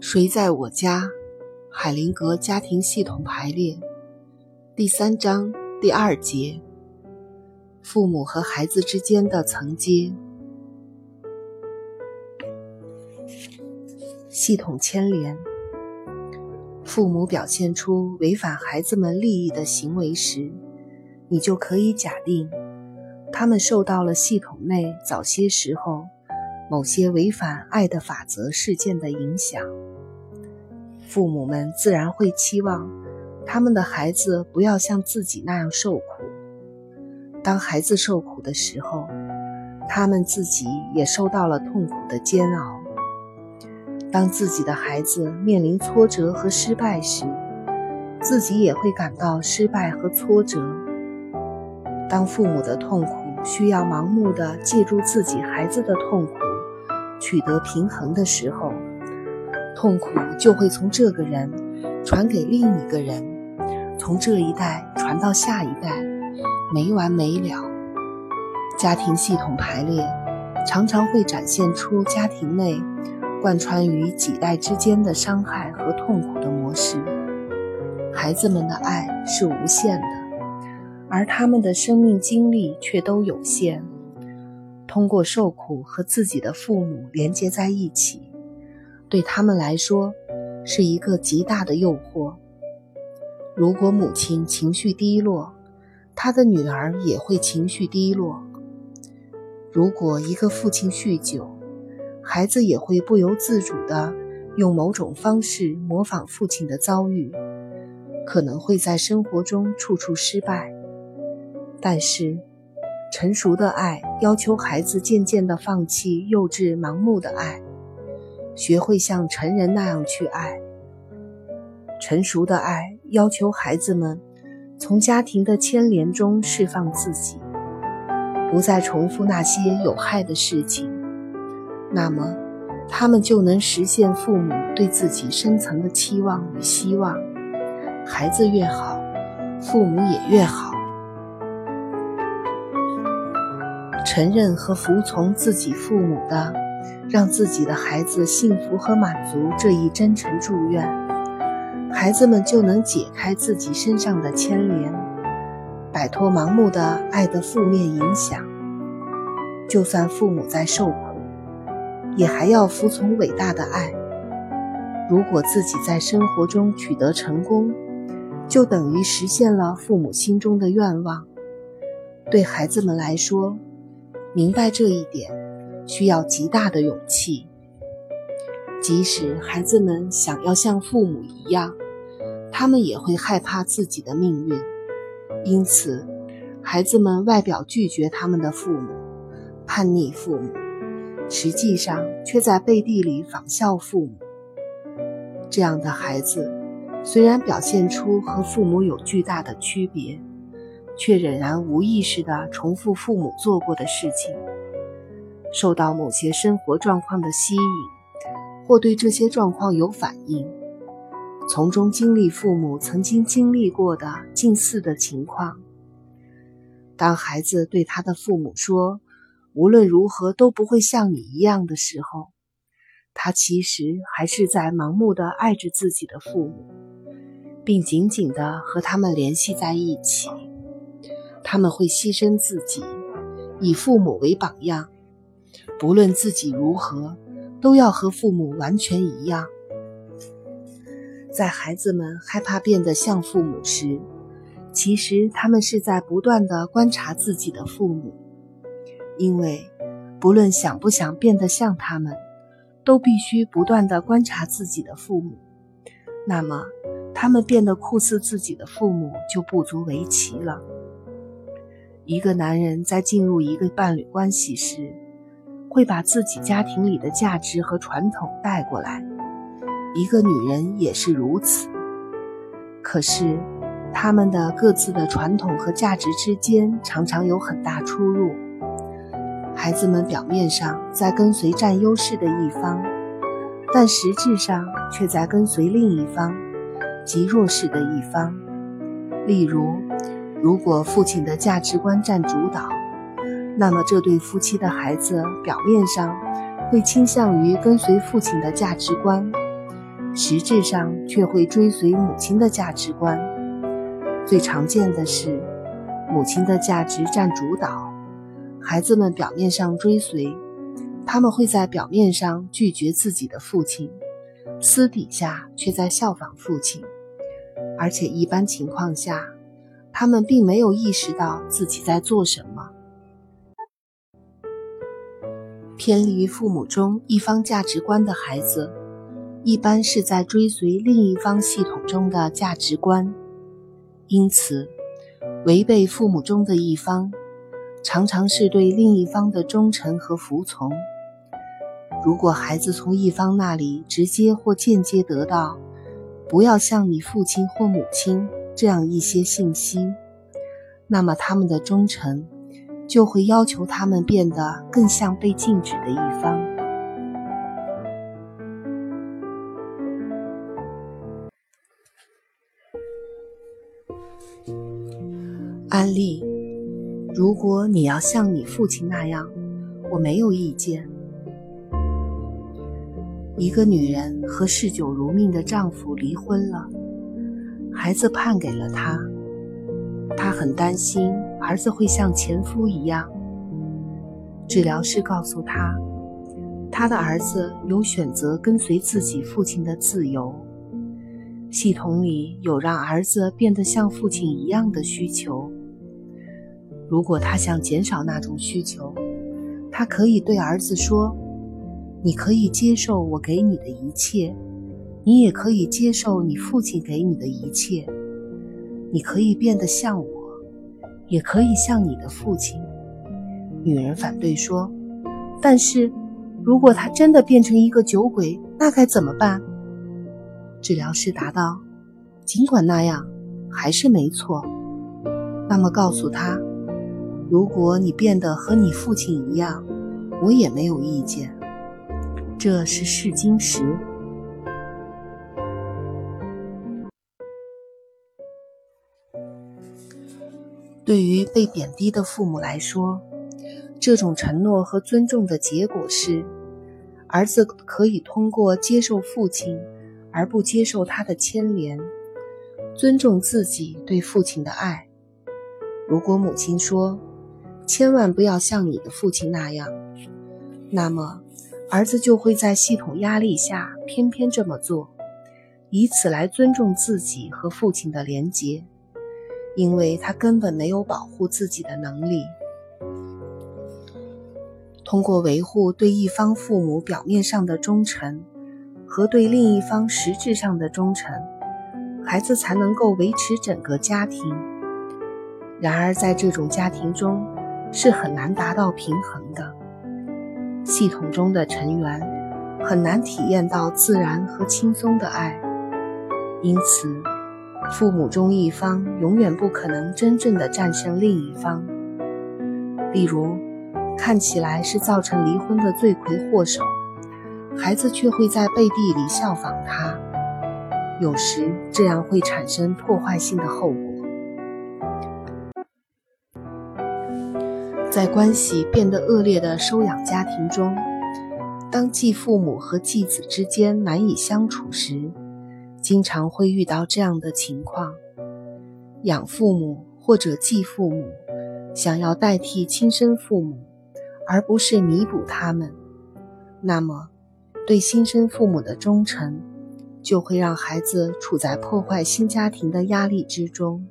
谁在我家？海灵格家庭系统排列第三章第二节：父母和孩子之间的层阶。系统牵连。父母表现出违反孩子们利益的行为时，你就可以假定，他们受到了系统内早些时候某些违反爱的法则事件的影响。父母们自然会期望他们的孩子不要像自己那样受苦。当孩子受苦的时候，他们自己也受到了痛苦的煎熬。当自己的孩子面临挫折和失败时，自己也会感到失败和挫折。当父母的痛苦需要盲目的借助自己孩子的痛苦取得平衡的时候，痛苦就会从这个人传给另一个人，从这一代传到下一代，没完没了。家庭系统排列常常会展现出家庭内。贯穿于几代之间的伤害和痛苦的模式。孩子们的爱是无限的，而他们的生命经历却都有限。通过受苦和自己的父母连接在一起，对他们来说是一个极大的诱惑。如果母亲情绪低落，他的女儿也会情绪低落。如果一个父亲酗酒，孩子也会不由自主地用某种方式模仿父亲的遭遇，可能会在生活中处处失败。但是，成熟的爱要求孩子渐渐地放弃幼稚盲目的爱，学会像成人那样去爱。成熟的爱要求孩子们从家庭的牵连中释放自己，不再重复那些有害的事情。那么，他们就能实现父母对自己深层的期望与希望。孩子越好，父母也越好。承认和服从自己父母的，让自己的孩子幸福和满足这一真诚祝愿，孩子们就能解开自己身上的牵连，摆脱盲目的爱的负面影响。就算父母在受苦。也还要服从伟大的爱。如果自己在生活中取得成功，就等于实现了父母心中的愿望。对孩子们来说，明白这一点需要极大的勇气。即使孩子们想要像父母一样，他们也会害怕自己的命运。因此，孩子们外表拒绝他们的父母，叛逆父母。实际上却在背地里仿效父母。这样的孩子，虽然表现出和父母有巨大的区别，却仍然无意识地重复父母做过的事情，受到某些生活状况的吸引，或对这些状况有反应，从中经历父母曾经经历过的近似的情况。当孩子对他的父母说，无论如何都不会像你一样的时候，他其实还是在盲目的爱着自己的父母，并紧紧地和他们联系在一起。他们会牺牲自己，以父母为榜样，不论自己如何，都要和父母完全一样。在孩子们害怕变得像父母时，其实他们是在不断的观察自己的父母。因为，不论想不想变得像他们，都必须不断的观察自己的父母。那么，他们变得酷似自己的父母就不足为奇了。一个男人在进入一个伴侣关系时，会把自己家庭里的价值和传统带过来；一个女人也是如此。可是，他们的各自的传统和价值之间常常有很大出入。孩子们表面上在跟随占优势的一方，但实质上却在跟随另一方，即弱势的一方。例如，如果父亲的价值观占主导，那么这对夫妻的孩子表面上会倾向于跟随父亲的价值观，实质上却会追随母亲的价值观。最常见的是，母亲的价值占主导，孩子们表面上追随，他们会在表面上拒绝自己的父亲，私底下却在效仿父亲，而且一般情况下，他们并没有意识到自己在做什么。偏离父母中一方价值观的孩子，一般是在追随另一方系统中的价值观，因此，违背父母中的一方，常常是对另一方的忠诚和服从。如果孩子从一方那里直接或间接得到“不要像你父亲或母亲”这样一些信息，那么他们的忠诚。就会要求他们变得更像被禁止的一方。安利：如果你要像你父亲那样，我没有意见。一个女人和嗜酒如命的丈夫离婚了，孩子判给了他，他很担心儿子会像前夫一样。治疗师告诉他，他的儿子有选择跟随自己父亲的自由。系统里有让儿子变得像父亲一样的需求。如果他想减少那种需求，他可以对儿子说：“你可以接受我给你的一切，你也可以接受你父亲给你的一切。”你可以变得像我，也可以像你的父亲。女人反对说：“但是，如果他真的变成一个酒鬼，那该怎么办？”治疗师答道：“尽管那样，还是没错。那么告诉他，如果你变得和你父亲一样，我也没有意见。这是试金石。”对于被贬低的父母来说，这种承诺和尊重的结果是，儿子可以通过接受父亲，而不接受他的牵连，尊重自己对父亲的爱。如果母亲说：“千万不要像你的父亲那样”，那么儿子就会在系统压力下偏偏这么做，以此来尊重自己和父亲的连结。因为他根本没有保护自己的能力。通过维护对一方父母表面上的忠诚和对另一方实质上的忠诚，孩子才能够维持整个家庭。然而，在这种家庭中是很难达到平衡的。系统中的成员很难体验到自然和轻松的爱，因此。父母中一方永远不可能真正的战胜另一方。例如，看起来是造成离婚的罪魁祸首，孩子却会在背地里效仿他。有时这样会产生破坏性的后果。在关系变得恶劣的收养家庭中，当继父母和继子之间难以相处时。经常会遇到这样的情况：养父母或者继父母想要代替亲生父母，而不是弥补他们，那么对新生父母的忠诚就会让孩子处在破坏新家庭的压力之中。